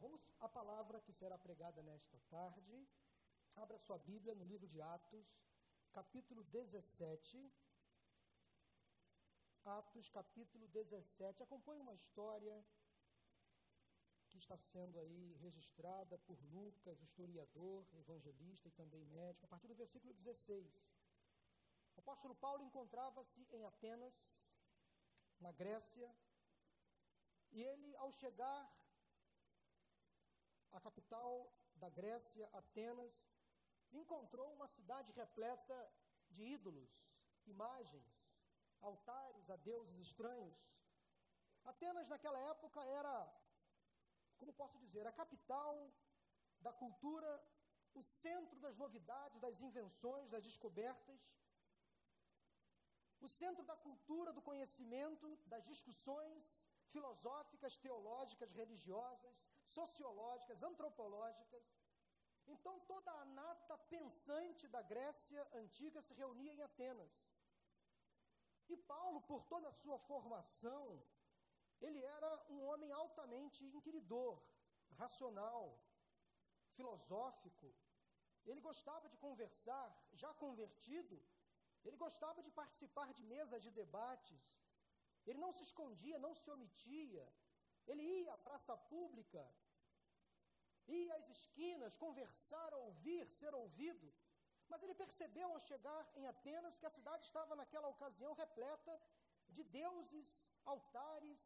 vamos à palavra que será pregada nesta tarde. Abra sua Bíblia no livro de Atos, capítulo 17. Atos, capítulo 17. Acompanhe uma história que está sendo aí registrada por Lucas, historiador, evangelista e também médico, a partir do versículo 16. O apóstolo Paulo encontrava-se em Atenas, na Grécia, e ele, ao chegar à capital da Grécia, Atenas, encontrou uma cidade repleta de ídolos, imagens, altares a deuses estranhos. Atenas, naquela época, era, como posso dizer, a capital da cultura, o centro das novidades, das invenções, das descobertas, o centro da cultura, do conhecimento, das discussões filosóficas, teológicas, religiosas, sociológicas, antropológicas. Então toda a nata pensante da Grécia antiga se reunia em Atenas. E Paulo, por toda a sua formação, ele era um homem altamente inquiridor, racional, filosófico. Ele gostava de conversar, já convertido, ele gostava de participar de mesas de debates, ele não se escondia, não se omitia. Ele ia à praça pública, ia às esquinas, conversar, ouvir, ser ouvido. Mas ele percebeu ao chegar em Atenas que a cidade estava naquela ocasião repleta de deuses, altares,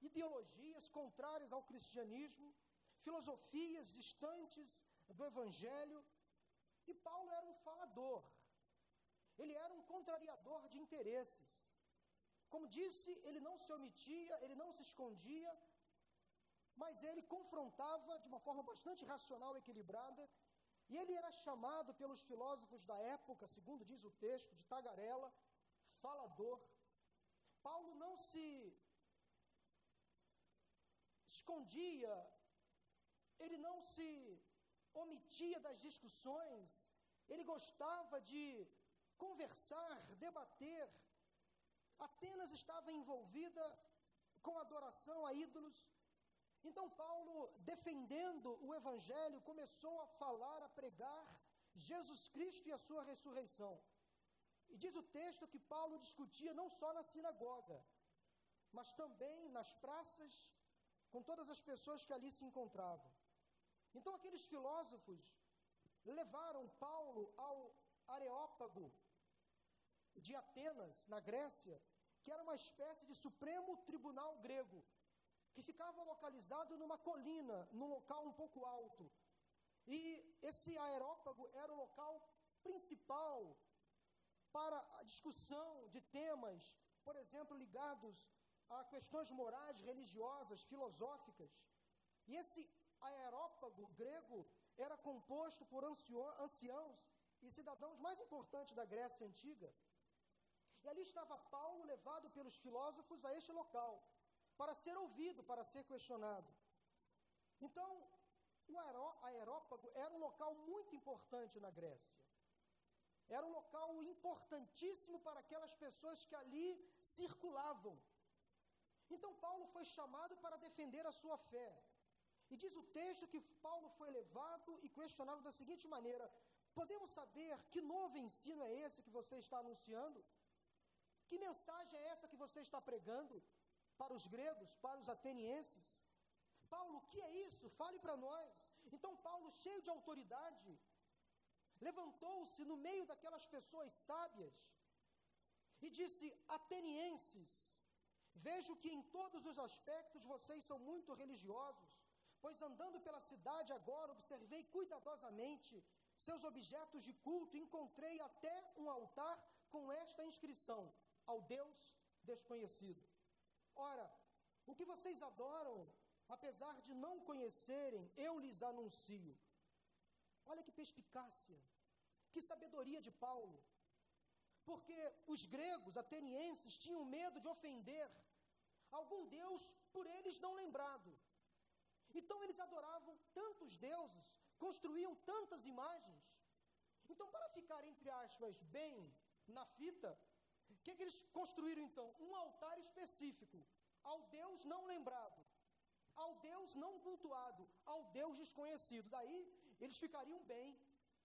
ideologias contrárias ao cristianismo, filosofias distantes do evangelho. E Paulo era um falador, ele era um contrariador de interesses. Como disse, ele não se omitia, ele não se escondia, mas ele confrontava de uma forma bastante racional e equilibrada, e ele era chamado pelos filósofos da época, segundo diz o texto, de tagarela, falador. Paulo não se escondia, ele não se omitia das discussões, ele gostava de conversar, debater, Atenas estava envolvida com adoração a ídolos. Então, Paulo, defendendo o Evangelho, começou a falar, a pregar Jesus Cristo e a sua ressurreição. E diz o texto que Paulo discutia não só na sinagoga, mas também nas praças, com todas as pessoas que ali se encontravam. Então, aqueles filósofos levaram Paulo ao Areópago de Atenas, na Grécia, que era uma espécie de supremo tribunal grego, que ficava localizado numa colina, num local um pouco alto. E esse aerópago era o local principal para a discussão de temas, por exemplo, ligados a questões morais, religiosas, filosóficas. E esse aerópago grego era composto por anciãos e cidadãos mais importantes da Grécia Antiga. E ali estava Paulo levado pelos filósofos a este local, para ser ouvido, para ser questionado. Então, o aerópago era um local muito importante na Grécia. Era um local importantíssimo para aquelas pessoas que ali circulavam. Então, Paulo foi chamado para defender a sua fé. E diz o texto que Paulo foi levado e questionado da seguinte maneira: Podemos saber que novo ensino é esse que você está anunciando? Que mensagem é essa que você está pregando para os gregos, para os atenienses? Paulo, o que é isso? Fale para nós. Então, Paulo, cheio de autoridade, levantou-se no meio daquelas pessoas sábias e disse: Atenienses, vejo que em todos os aspectos vocês são muito religiosos, pois andando pela cidade agora observei cuidadosamente seus objetos de culto, encontrei até um altar com esta inscrição: ao Deus desconhecido. Ora, o que vocês adoram, apesar de não conhecerem, eu lhes anuncio. Olha que perspicácia, que sabedoria de Paulo. Porque os gregos, atenienses, tinham medo de ofender algum Deus por eles não lembrado. Então eles adoravam tantos deuses, construíam tantas imagens. Então, para ficar, entre aspas, bem na fita, o que, que eles construíram então? Um altar específico ao Deus não lembrado. ao Deus não cultuado, ao Deus desconhecido. Daí eles ficariam bem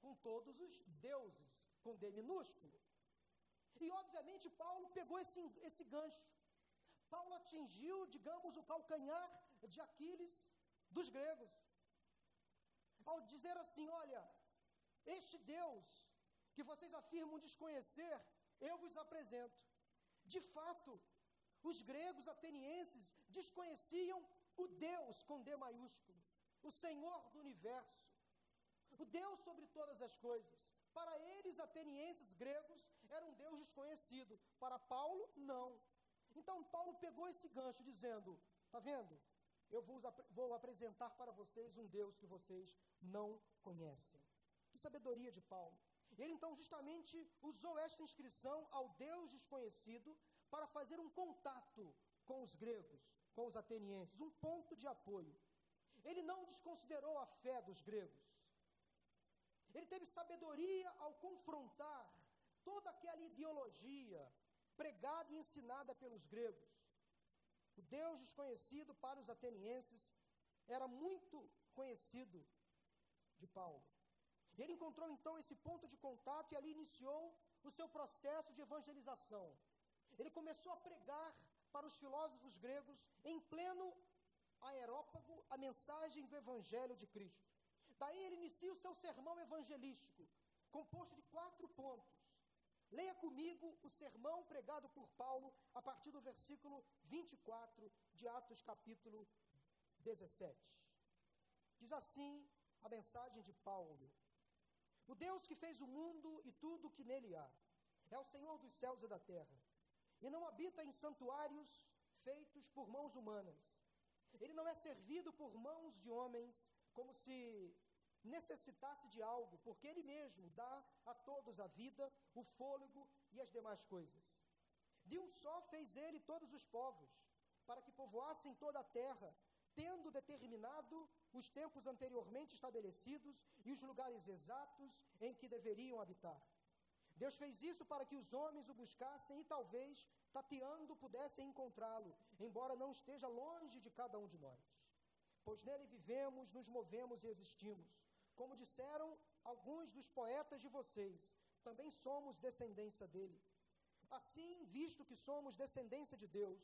com todos os deuses, com D minúsculo. E obviamente Paulo pegou esse, esse gancho. Paulo atingiu, digamos, o calcanhar de Aquiles dos gregos. Ao dizer assim: olha, este Deus que vocês afirmam desconhecer, eu vos apresento. De fato, os gregos atenienses desconheciam o Deus com D maiúsculo, o Senhor do universo, o Deus sobre todas as coisas. Para eles, atenienses gregos, era um Deus desconhecido. Para Paulo, não. Então, Paulo pegou esse gancho, dizendo: Está vendo? Eu vou, vou apresentar para vocês um Deus que vocês não conhecem. Que sabedoria de Paulo. Ele então justamente usou esta inscrição ao Deus desconhecido para fazer um contato com os gregos, com os atenienses, um ponto de apoio. Ele não desconsiderou a fé dos gregos. Ele teve sabedoria ao confrontar toda aquela ideologia pregada e ensinada pelos gregos. O Deus desconhecido para os atenienses era muito conhecido de Paulo. Ele encontrou então esse ponto de contato e ali iniciou o seu processo de evangelização. Ele começou a pregar para os filósofos gregos em pleno aerópago a mensagem do evangelho de Cristo. Daí ele inicia o seu sermão evangelístico, composto de quatro pontos. Leia comigo o sermão pregado por Paulo a partir do versículo 24 de Atos, capítulo 17. Diz assim a mensagem de Paulo: o Deus que fez o mundo e tudo o que nele há, é o Senhor dos céus e da terra, e não habita em santuários feitos por mãos humanas. Ele não é servido por mãos de homens como se necessitasse de algo, porque Ele mesmo dá a todos a vida, o fôlego e as demais coisas. De um só fez Ele todos os povos, para que povoassem toda a terra, tendo determinado os tempos anteriormente estabelecidos e os lugares exatos em que deveriam habitar. Deus fez isso para que os homens o buscassem e talvez, tateando, pudessem encontrá-lo, embora não esteja longe de cada um de nós. Pois nele vivemos, nos movemos e existimos. Como disseram alguns dos poetas de vocês, também somos descendência dele. Assim, visto que somos descendência de Deus,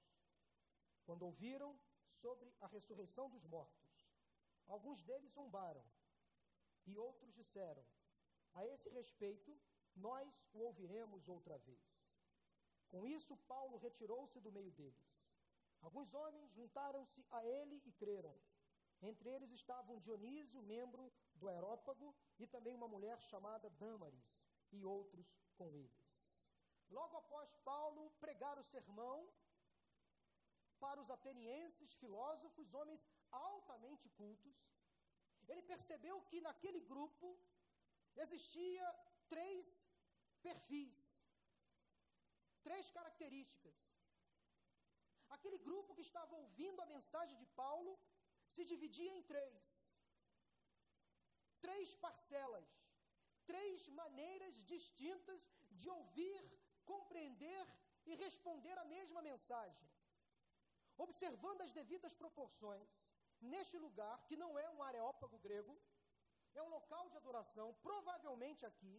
Quando ouviram sobre a ressurreição dos mortos, alguns deles zombaram, e outros disseram: A esse respeito, nós o ouviremos outra vez. Com isso, Paulo retirou-se do meio deles. Alguns homens juntaram-se a ele e creram. Entre eles estavam Dionísio, membro do Aerópago, e também uma mulher chamada Dâmaris, e outros com eles. Logo após Paulo pregar o sermão, para os atenienses, filósofos, homens altamente cultos, ele percebeu que naquele grupo existia três perfis, três características. Aquele grupo que estava ouvindo a mensagem de Paulo se dividia em três. Três parcelas, três maneiras distintas de ouvir, compreender e responder a mesma mensagem observando as devidas proporções, neste lugar, que não é um areópago grego, é um local de adoração, provavelmente aqui,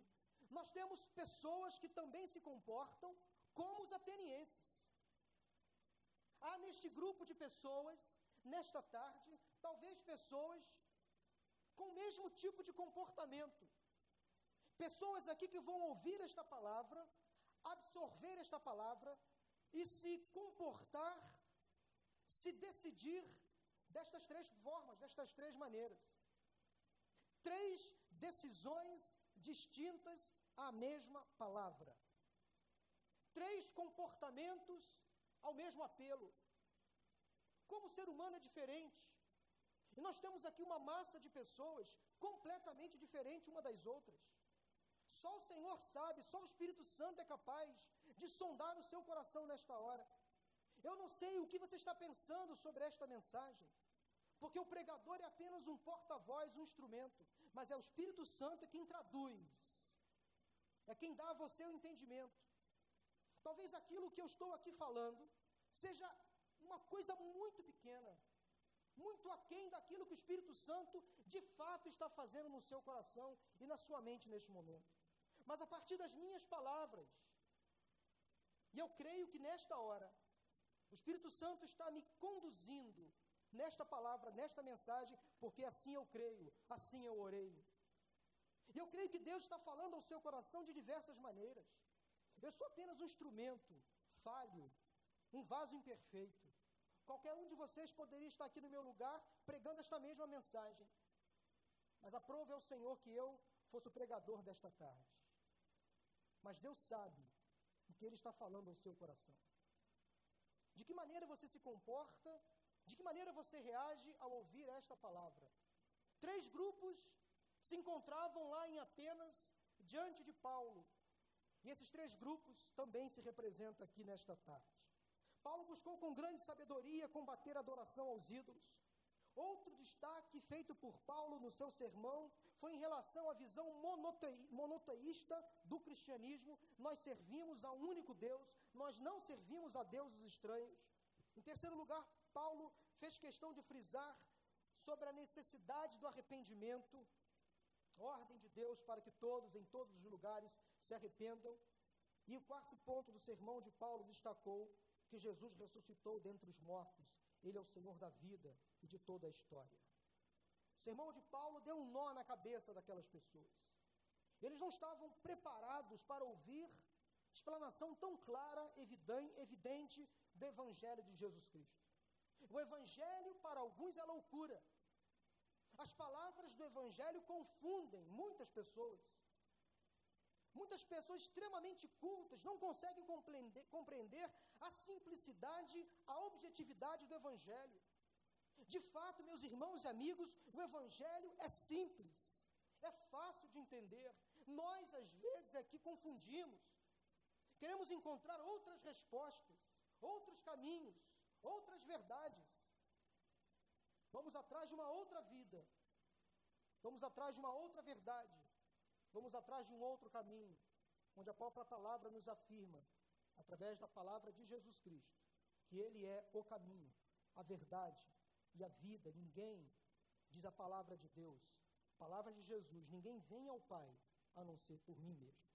nós temos pessoas que também se comportam como os atenienses. Há neste grupo de pessoas, nesta tarde, talvez pessoas com o mesmo tipo de comportamento. Pessoas aqui que vão ouvir esta palavra, absorver esta palavra e se comportar se decidir destas três formas, destas três maneiras. Três decisões distintas à mesma palavra. Três comportamentos ao mesmo apelo. Como o ser humano é diferente. E nós temos aqui uma massa de pessoas completamente diferente uma das outras. Só o Senhor sabe, só o Espírito Santo é capaz de sondar o seu coração nesta hora. Eu não sei o que você está pensando sobre esta mensagem, porque o pregador é apenas um porta-voz, um instrumento, mas é o Espírito Santo quem traduz, é quem dá a você o entendimento. Talvez aquilo que eu estou aqui falando seja uma coisa muito pequena, muito aquém daquilo que o Espírito Santo de fato está fazendo no seu coração e na sua mente neste momento. Mas a partir das minhas palavras, e eu creio que nesta hora, o Espírito Santo está me conduzindo nesta palavra, nesta mensagem, porque assim eu creio, assim eu orei. E eu creio que Deus está falando ao seu coração de diversas maneiras. Eu sou apenas um instrumento falho, um vaso imperfeito. Qualquer um de vocês poderia estar aqui no meu lugar pregando esta mesma mensagem. Mas aprove ao Senhor que eu fosse o pregador desta tarde. Mas Deus sabe o que Ele está falando ao seu coração. De que maneira você se comporta, de que maneira você reage ao ouvir esta palavra. Três grupos se encontravam lá em Atenas diante de Paulo. E esses três grupos também se representam aqui nesta tarde. Paulo buscou com grande sabedoria combater a adoração aos ídolos. Outro destaque feito por Paulo no seu sermão foi em relação à visão monoteísta do cristianismo. Nós servimos a um único Deus, nós não servimos a deuses estranhos. Em terceiro lugar, Paulo fez questão de frisar sobre a necessidade do arrependimento, ordem de Deus para que todos, em todos os lugares, se arrependam. E o quarto ponto do sermão de Paulo destacou que Jesus ressuscitou dentre os mortos. Ele é o Senhor da vida e de toda a história. O sermão de Paulo deu um nó na cabeça daquelas pessoas. Eles não estavam preparados para ouvir explanação tão clara, evidente do Evangelho de Jesus Cristo. O Evangelho, para alguns, é loucura. As palavras do Evangelho confundem muitas pessoas. Muitas pessoas extremamente cultas não conseguem compreender, compreender a simplicidade, a objetividade do Evangelho. De fato, meus irmãos e amigos, o Evangelho é simples, é fácil de entender. Nós, às vezes, aqui confundimos. Queremos encontrar outras respostas, outros caminhos, outras verdades. Vamos atrás de uma outra vida. Vamos atrás de uma outra verdade. Vamos atrás de um outro caminho, onde a própria palavra nos afirma, através da palavra de Jesus Cristo, que Ele é o caminho, a verdade e a vida. Ninguém, diz a palavra de Deus, palavra de Jesus, ninguém vem ao Pai a não ser por mim mesmo.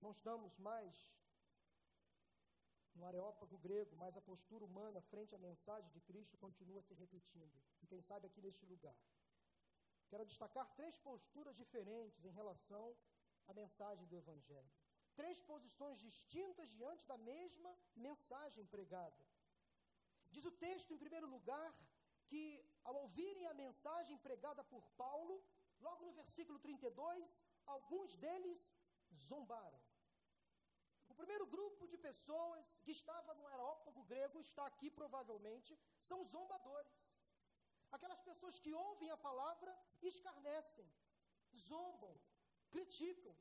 Não estamos mais no areópago grego, mas a postura humana frente à mensagem de Cristo continua se repetindo. E quem sabe aqui neste lugar. Quero destacar três posturas diferentes em relação à mensagem do Evangelho. Três posições distintas diante da mesma mensagem pregada. Diz o texto, em primeiro lugar, que ao ouvirem a mensagem pregada por Paulo, logo no versículo 32, alguns deles zombaram. O primeiro grupo de pessoas que estava no aerópago grego, está aqui provavelmente, são zombadores. Aquelas pessoas que ouvem a palavra escarnecem, zombam, criticam.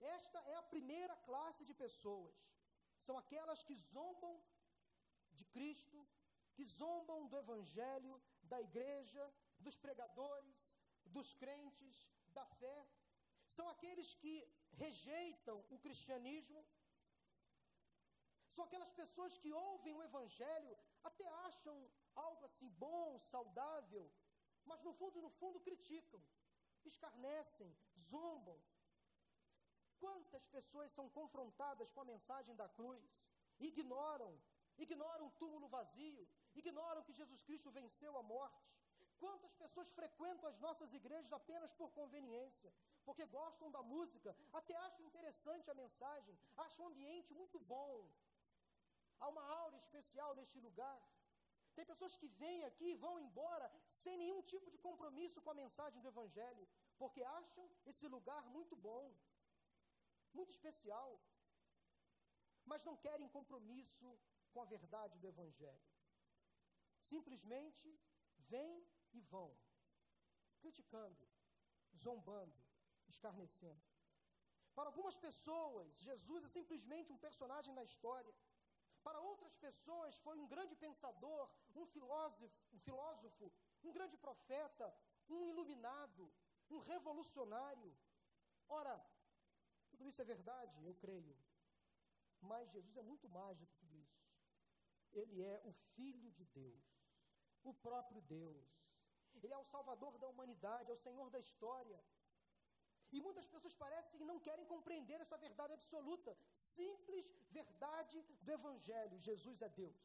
Esta é a primeira classe de pessoas. São aquelas que zombam de Cristo, que zombam do Evangelho, da igreja, dos pregadores, dos crentes, da fé. São aqueles que rejeitam o cristianismo. São aquelas pessoas que ouvem o Evangelho, até acham algo assim bom, saudável, mas no fundo, no fundo criticam, escarnecem, zombam. Quantas pessoas são confrontadas com a mensagem da cruz, ignoram, ignoram o túmulo vazio, ignoram que Jesus Cristo venceu a morte. Quantas pessoas frequentam as nossas igrejas apenas por conveniência, porque gostam da música, até acham interessante a mensagem, acham o ambiente muito bom. Há uma aura especial neste lugar. Tem pessoas que vêm aqui e vão embora sem nenhum tipo de compromisso com a mensagem do Evangelho, porque acham esse lugar muito bom, muito especial, mas não querem compromisso com a verdade do Evangelho. Simplesmente vêm e vão, criticando, zombando, escarnecendo. Para algumas pessoas, Jesus é simplesmente um personagem na história. Para outras pessoas, foi um grande pensador, um filósofo, um, filósofo, um grande profeta, um iluminado, um revolucionário. Ora, tudo isso é verdade, eu creio. Mas Jesus é muito mais do que tudo isso. Ele é o Filho de Deus, o próprio Deus. Ele é o Salvador da humanidade, é o Senhor da história. E muitas pessoas parecem que não querem compreender essa verdade absoluta, simples verdade do Evangelho: Jesus é Deus.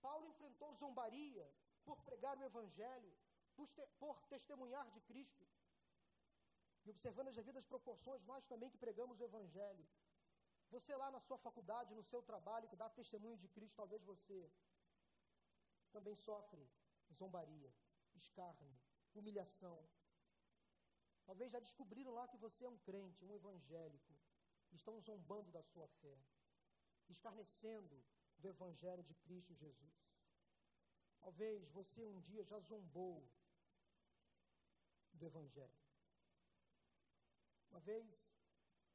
Paulo enfrentou zombaria por pregar o Evangelho, por, te, por testemunhar de Cristo. E observando as devidas proporções, nós também que pregamos o Evangelho. Você lá na sua faculdade, no seu trabalho, que dá testemunho de Cristo, talvez você também sofre zombaria, escárnio, humilhação, Talvez já descobriram lá que você é um crente, um evangélico. Estão zombando da sua fé, escarnecendo do evangelho de Cristo Jesus. Talvez você um dia já zombou do evangelho. Uma vez,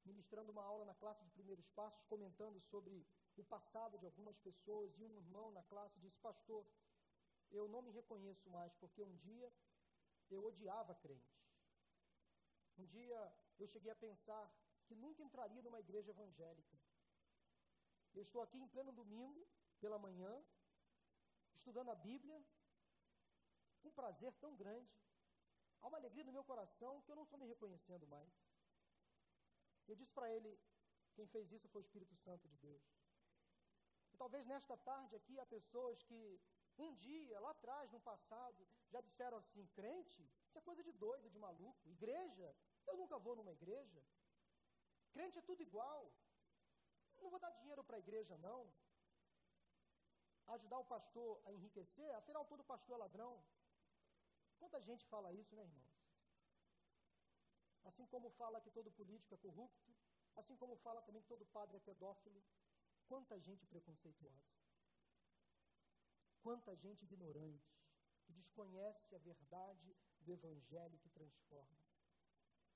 ministrando uma aula na classe de primeiros passos, comentando sobre o passado de algumas pessoas, e um irmão na classe disse: Pastor, eu não me reconheço mais, porque um dia eu odiava crente. Um dia eu cheguei a pensar que nunca entraria numa igreja evangélica. Eu estou aqui em pleno domingo, pela manhã, estudando a Bíblia, com um prazer tão grande. Há uma alegria no meu coração que eu não estou me reconhecendo mais. Eu disse para ele: quem fez isso foi o Espírito Santo de Deus. E talvez nesta tarde aqui há pessoas que um dia, lá atrás, no passado, já disseram assim: crente, isso é coisa de doido, de maluco. Igreja, eu nunca vou numa igreja. Crente é tudo igual. Não vou dar dinheiro para a igreja, não. Ajudar o pastor a enriquecer, afinal, todo pastor é ladrão. Quanta gente fala isso, né, irmãos? Assim como fala que todo político é corrupto, assim como fala também que todo padre é pedófilo. Quanta gente preconceituosa. Quanta gente ignorante, que desconhece a verdade do evangelho que transforma.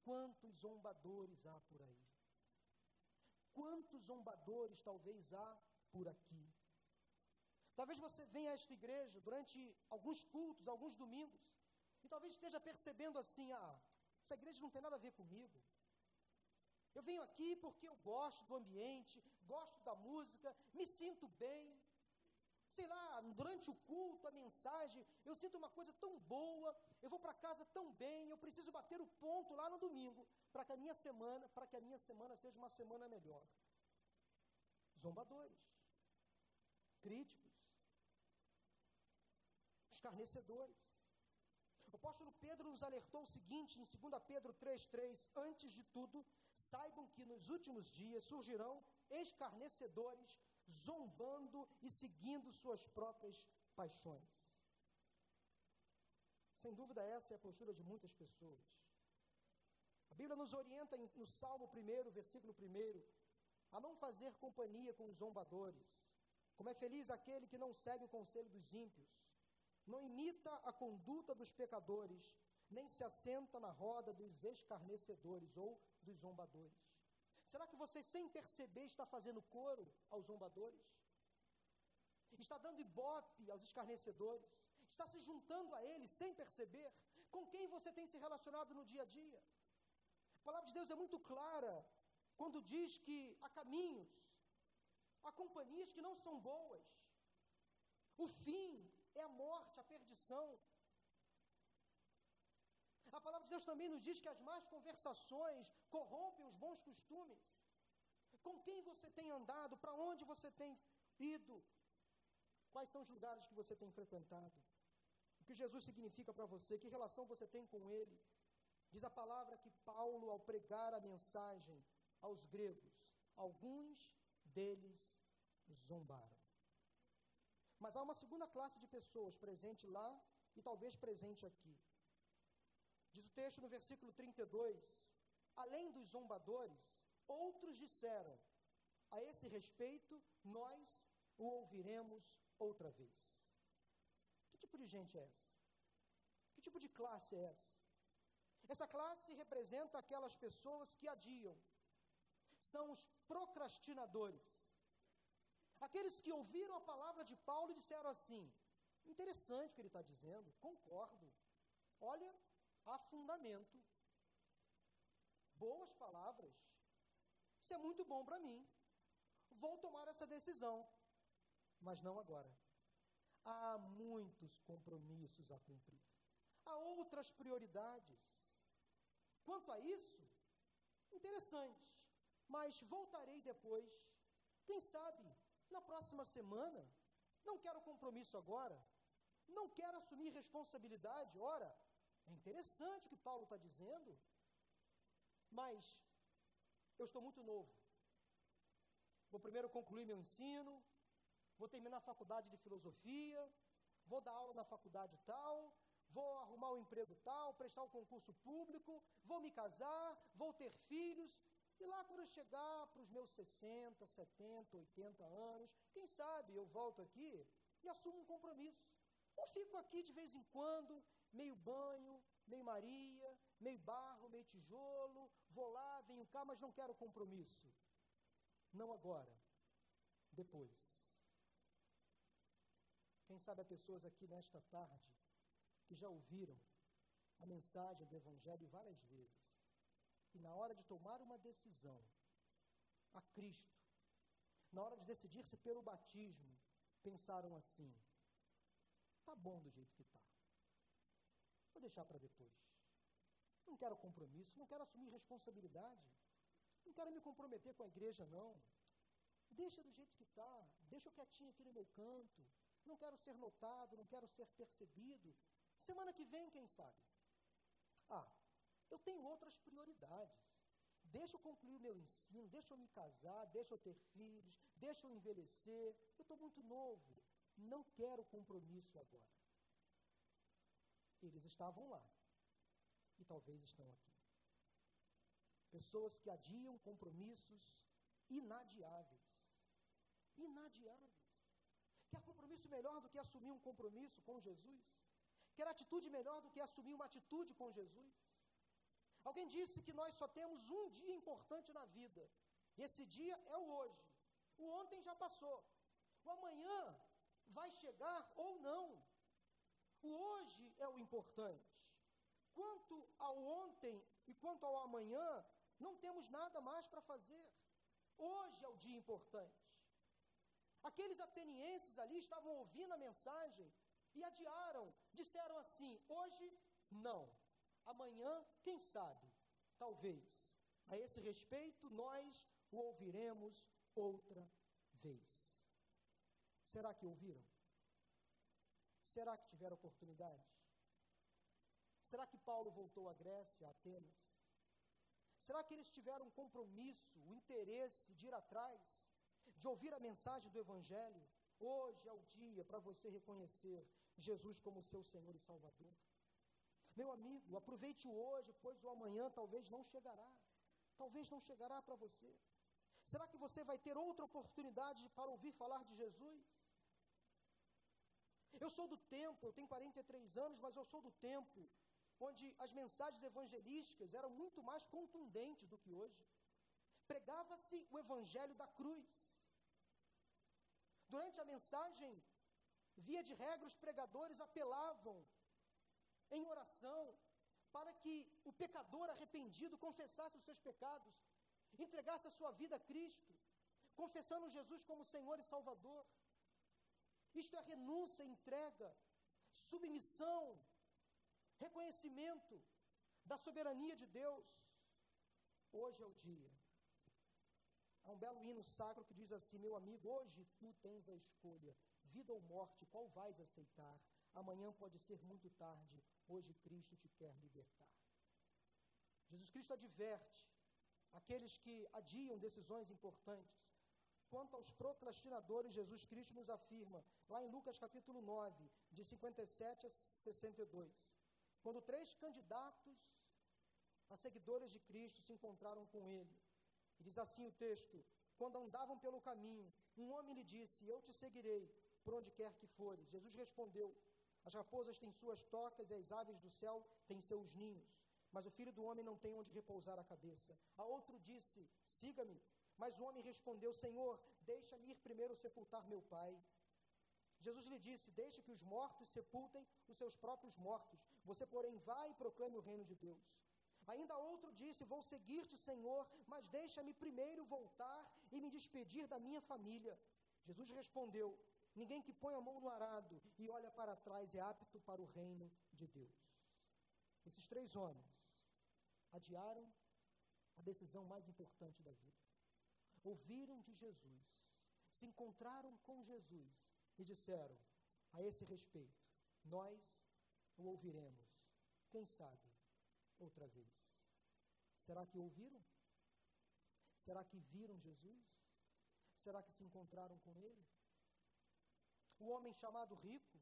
Quantos zombadores há por aí? Quantos zombadores talvez há por aqui? Talvez você venha a esta igreja durante alguns cultos, alguns domingos, e talvez esteja percebendo assim: ah, essa igreja não tem nada a ver comigo. Eu venho aqui porque eu gosto do ambiente, gosto da música, me sinto bem, sei lá, durante o culto, a mensagem, eu sinto uma coisa tão boa, eu vou para casa tão bem, eu preciso bater o ponto lá no domingo, para que a minha semana, para que a minha semana seja uma semana melhor. Zombadores, críticos, escarnecedores. O apóstolo Pedro nos alertou o seguinte em 2 Pedro 3,3: Antes de tudo, saibam que nos últimos dias surgirão escarnecedores zombando e seguindo suas próprias paixões. Sem dúvida, essa é a postura de muitas pessoas. A Bíblia nos orienta no Salmo 1, versículo 1, a não fazer companhia com os zombadores. Como é feliz aquele que não segue o conselho dos ímpios, não imita a conduta dos pecadores, nem se assenta na roda dos escarnecedores ou dos zombadores. Será que você, sem perceber, está fazendo coro aos zombadores? Está dando ibope aos escarnecedores? Está se juntando a eles sem perceber? Com quem você tem se relacionado no dia a dia? A palavra de Deus é muito clara quando diz que há caminhos, há companhias que não são boas. O fim é a morte, a perdição. A palavra de Deus também nos diz que as más conversações corrompem os bons costumes. Com quem você tem andado? Para onde você tem ido? Quais são os lugares que você tem frequentado? O que Jesus significa para você? Que relação você tem com Ele? Diz a palavra que Paulo, ao pregar a mensagem aos gregos, alguns deles zombaram. Mas há uma segunda classe de pessoas presente lá e talvez presente aqui. Diz o texto no versículo 32: Além dos zombadores, outros disseram: A esse respeito, nós o ouviremos outra vez. Que tipo de gente é essa? Que tipo de classe é essa? Essa classe representa aquelas pessoas que adiam, são os procrastinadores. Aqueles que ouviram a palavra de Paulo e disseram assim: interessante o que ele está dizendo, concordo. Olha, há fundamento. Boas palavras. Isso é muito bom para mim. Vou tomar essa decisão. Mas não agora. Há muitos compromissos a cumprir. Há outras prioridades. Quanto a isso, interessante. Mas voltarei depois. Quem sabe, na próxima semana. Não quero compromisso agora. Não quero assumir responsabilidade. Ora, é interessante o que Paulo está dizendo. Mas eu estou muito novo. Vou primeiro concluir meu ensino, vou terminar a faculdade de filosofia, vou dar aula na faculdade tal, vou arrumar um emprego tal, prestar um concurso público, vou me casar, vou ter filhos, e lá quando eu chegar para os meus 60, 70, 80 anos, quem sabe eu volto aqui e assumo um compromisso. Ou fico aqui de vez em quando, meio banho, meio Maria, meio barro, meio tijolo, vou lá, venho cá, mas não quero compromisso. Não agora, depois. Quem sabe há pessoas aqui nesta tarde que já ouviram a mensagem do Evangelho várias vezes. E na hora de tomar uma decisão a Cristo, na hora de decidir-se pelo batismo, pensaram assim: tá bom do jeito que está. Vou deixar para depois. Não quero compromisso, não quero assumir responsabilidade. Não quero me comprometer com a igreja, não. Deixa do jeito que está, deixa eu quietinho aqui no meu canto. Não quero ser notado, não quero ser percebido. Semana que vem, quem sabe? Ah, eu tenho outras prioridades. Deixa eu concluir o meu ensino, deixa eu me casar, deixa eu ter filhos, deixa eu envelhecer. Eu estou muito novo, não quero compromisso agora. Eles estavam lá e talvez estão aqui. Pessoas que adiam compromissos inadiáveis. Inadiáveis. Quer compromisso melhor do que assumir um compromisso com Jesus? Quer atitude melhor do que assumir uma atitude com Jesus? Alguém disse que nós só temos um dia importante na vida. E esse dia é o hoje. O ontem já passou. O amanhã vai chegar ou não. O hoje é o importante. Quanto ao ontem e quanto ao amanhã, não temos nada mais para fazer. Hoje é o dia importante. Aqueles atenienses ali estavam ouvindo a mensagem e adiaram, disseram assim: hoje não, amanhã, quem sabe, talvez. A esse respeito, nós o ouviremos outra vez. Será que ouviram? Será que tiveram oportunidade? Será que Paulo voltou à Grécia, a Atenas? Será que eles tiveram um compromisso, o um interesse de ir atrás, de ouvir a mensagem do Evangelho? Hoje é o dia para você reconhecer Jesus como seu Senhor e Salvador. Meu amigo, aproveite hoje, pois o amanhã talvez não chegará. Talvez não chegará para você. Será que você vai ter outra oportunidade para ouvir falar de Jesus? Eu sou do tempo, eu tenho 43 anos, mas eu sou do tempo onde as mensagens evangelísticas eram muito mais contundentes do que hoje. Pregava-se o evangelho da cruz. Durante a mensagem, via de regra, os pregadores apelavam em oração para que o pecador arrependido confessasse os seus pecados, entregasse a sua vida a Cristo, confessando Jesus como Senhor e Salvador. Isto é renúncia, entrega, submissão, reconhecimento da soberania de Deus. Hoje é o dia. Há um belo hino sacro que diz assim: Meu amigo, hoje tu tens a escolha, vida ou morte, qual vais aceitar? Amanhã pode ser muito tarde, hoje Cristo te quer libertar. Jesus Cristo adverte aqueles que adiam decisões importantes. Quanto aos procrastinadores, Jesus Cristo nos afirma, lá em Lucas capítulo 9, de 57 a 62. Quando três candidatos a seguidores de Cristo se encontraram com ele. E diz assim o texto: Quando andavam pelo caminho, um homem lhe disse: Eu te seguirei por onde quer que fores. Jesus respondeu: As raposas têm suas tocas e as aves do céu têm seus ninhos, mas o filho do homem não tem onde repousar a cabeça. A outro disse: Siga-me. Mas o homem respondeu: Senhor, deixa-me ir primeiro sepultar meu pai. Jesus lhe disse: Deixe que os mortos sepultem os seus próprios mortos. Você, porém, vai e proclame o reino de Deus. Ainda outro disse: Vou seguir-te, Senhor, mas deixa-me primeiro voltar e me despedir da minha família. Jesus respondeu: Ninguém que põe a mão no arado e olha para trás é apto para o reino de Deus. Esses três homens adiaram a decisão mais importante da vida. Ouviram de Jesus, se encontraram com Jesus e disseram a esse respeito: Nós o ouviremos, quem sabe, outra vez. Será que ouviram? Será que viram Jesus? Será que se encontraram com ele? O homem chamado rico,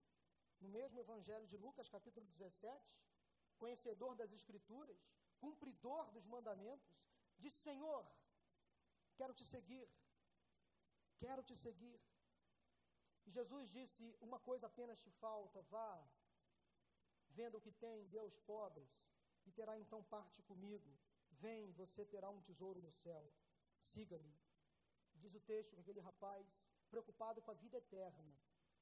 no mesmo Evangelho de Lucas, capítulo 17, conhecedor das Escrituras, cumpridor dos mandamentos, disse: Senhor, quero te seguir, quero te seguir. E Jesus disse: Uma coisa apenas te falta, vá, venda o que tem, aos pobres, e terá então parte comigo. Vem, você terá um tesouro no céu. Siga-me. Diz o texto que aquele rapaz, preocupado com a vida eterna,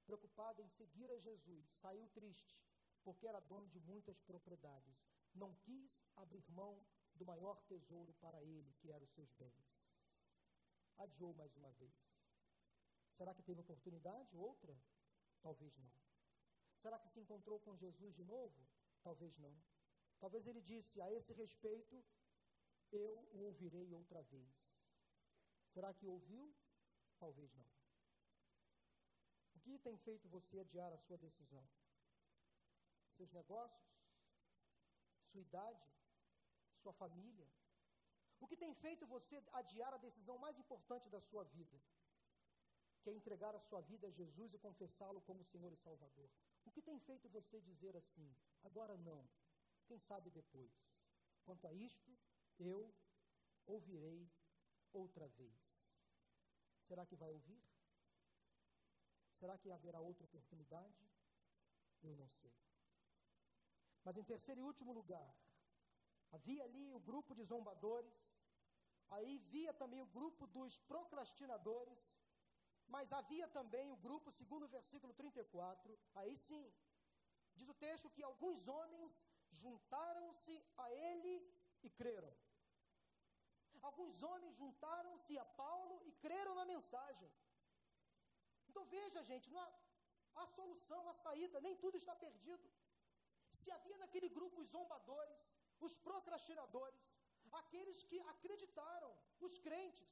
preocupado em seguir a Jesus, saiu triste, porque era dono de muitas propriedades. Não quis abrir mão do maior tesouro para ele, que eram os seus bens. Adiou mais uma vez. Será que teve oportunidade? Outra? Talvez não. Será que se encontrou com Jesus de novo? Talvez não. Talvez ele disse: A esse respeito, eu o ouvirei outra vez. Será que ouviu? Talvez não. O que tem feito você adiar a sua decisão? Seus negócios? Sua idade? Sua família? O que tem feito você adiar a decisão mais importante da sua vida? Que é entregar a sua vida a Jesus e confessá-lo como Senhor e Salvador. O que tem feito você dizer assim? Agora não. Quem sabe depois? Quanto a isto, eu ouvirei outra vez. Será que vai ouvir? Será que haverá outra oportunidade? Eu não sei. Mas em terceiro e último lugar, havia ali o grupo de zombadores, aí via também o grupo dos procrastinadores, mas havia também o grupo, segundo o versículo 34, aí sim, diz o texto que alguns homens juntaram-se a ele e creram. Alguns homens juntaram-se a Paulo e creram na mensagem. Então veja, gente, não há, há solução, há saída, nem tudo está perdido. Se havia naquele grupo os zombadores, os procrastinadores, aqueles que acreditaram, os crentes,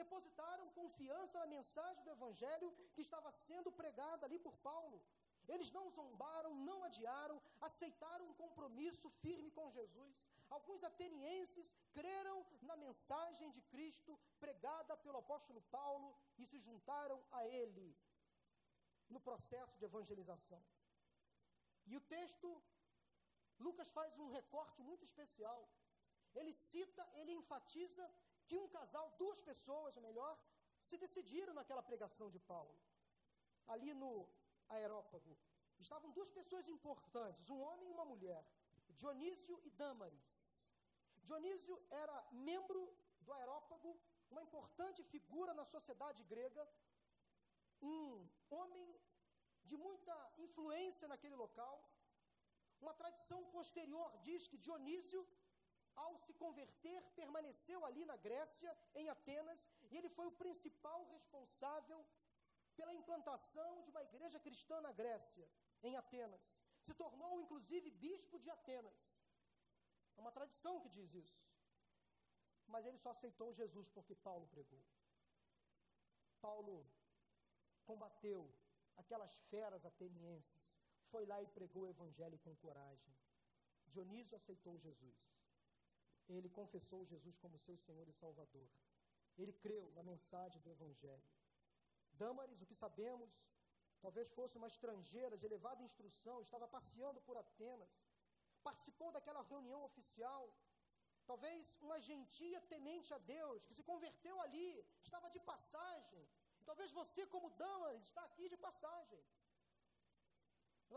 depositaram confiança na mensagem do Evangelho que estava sendo pregada ali por Paulo. Eles não zombaram, não adiaram, aceitaram um compromisso firme com Jesus. Alguns atenienses creram na mensagem de Cristo pregada pelo apóstolo Paulo e se juntaram a ele no processo de evangelização. E o texto, Lucas faz um recorte muito especial. Ele cita, ele enfatiza que um casal, duas pessoas, ou melhor, se decidiram naquela pregação de Paulo. Ali no Aerópago, estavam duas pessoas importantes, um homem e uma mulher, Dionísio e Dâmaris. Dionísio era membro do Aerópago, uma importante figura na sociedade grega, um homem de muita influência naquele local. Uma tradição posterior diz que Dionísio, ao se converter, permaneceu ali na Grécia, em Atenas, e ele foi o principal responsável pela implantação de uma igreja cristã na Grécia, em Atenas. Se tornou, inclusive, bispo de Atenas. É uma tradição que diz isso. Mas ele só aceitou Jesus porque Paulo pregou. Paulo combateu aquelas feras atenienses, foi lá e pregou o evangelho com coragem. Dionísio aceitou Jesus. Ele confessou Jesus como seu Senhor e Salvador. Ele creu na mensagem do evangelho. Dâmaris, o que sabemos, talvez fosse uma estrangeira de elevada instrução, estava passeando por Atenas, participou daquela reunião oficial, talvez uma gentia temente a Deus, que se converteu ali, estava de passagem. Talvez você, como Dâmaris, está aqui de passagem.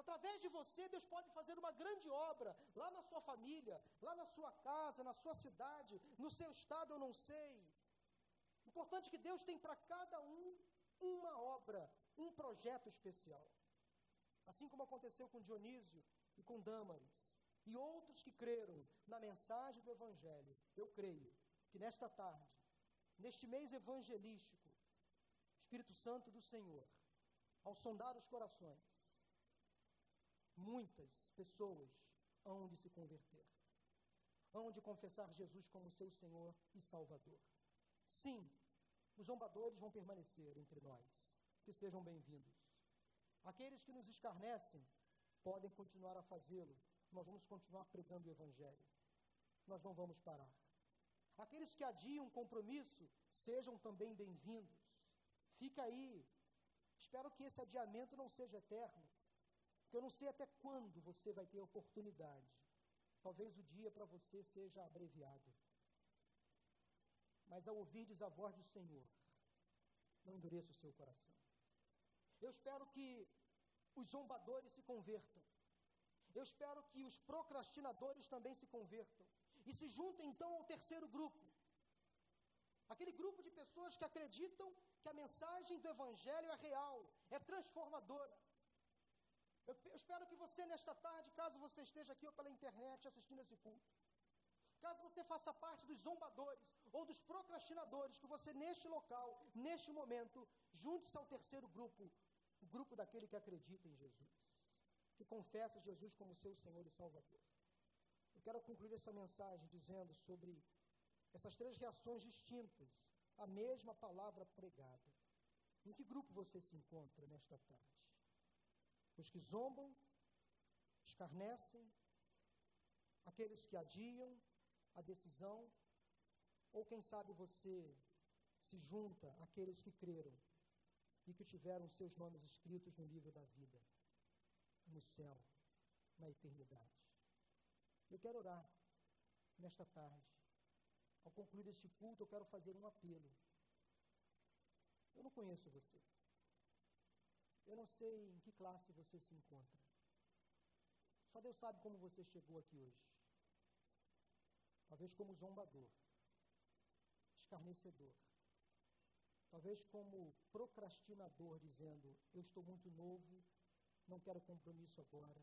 Através de você, Deus pode fazer uma grande obra lá na sua família, lá na sua casa, na sua cidade, no seu estado, eu não sei. Importante que Deus tem para cada um uma obra, um projeto especial. Assim como aconteceu com Dionísio e com Dâmaris, e outros que creram na mensagem do Evangelho, eu creio que nesta tarde, neste mês evangelístico, Espírito Santo do Senhor, ao sondar os corações, muitas pessoas hão de se converter, hão de confessar Jesus como seu Senhor e Salvador. Sim, os zombadores vão permanecer entre nós. Que sejam bem-vindos. Aqueles que nos escarnecem podem continuar a fazê-lo. Nós vamos continuar pregando o Evangelho. Nós não vamos parar. Aqueles que adiam compromisso, sejam também bem-vindos. Fica aí. Espero que esse adiamento não seja eterno. Porque eu não sei até quando você vai ter oportunidade. Talvez o dia para você seja abreviado. Mas ao ouvirdes a voz do Senhor, não endureça o seu coração. Eu espero que os zombadores se convertam. Eu espero que os procrastinadores também se convertam. E se juntem então ao terceiro grupo. Aquele grupo de pessoas que acreditam que a mensagem do Evangelho é real, é transformadora. Eu, espero que você, nesta tarde, caso você esteja aqui ou pela internet assistindo esse culto, Caso você faça parte dos zombadores ou dos procrastinadores, que você neste local, neste momento, junte-se ao terceiro grupo, o grupo daquele que acredita em Jesus, que confessa Jesus como seu Senhor e Salvador. Eu quero concluir essa mensagem dizendo sobre essas três reações distintas à mesma palavra pregada. Em que grupo você se encontra nesta tarde? Os que zombam, escarnecem, aqueles que adiam, a decisão, ou quem sabe você se junta àqueles que creram e que tiveram seus nomes escritos no livro da vida, no céu, na eternidade. Eu quero orar nesta tarde. Ao concluir este culto, eu quero fazer um apelo. Eu não conheço você. Eu não sei em que classe você se encontra. Só Deus sabe como você chegou aqui hoje talvez como zombador, escarnecedor, talvez como procrastinador, dizendo: Eu estou muito novo, não quero compromisso agora,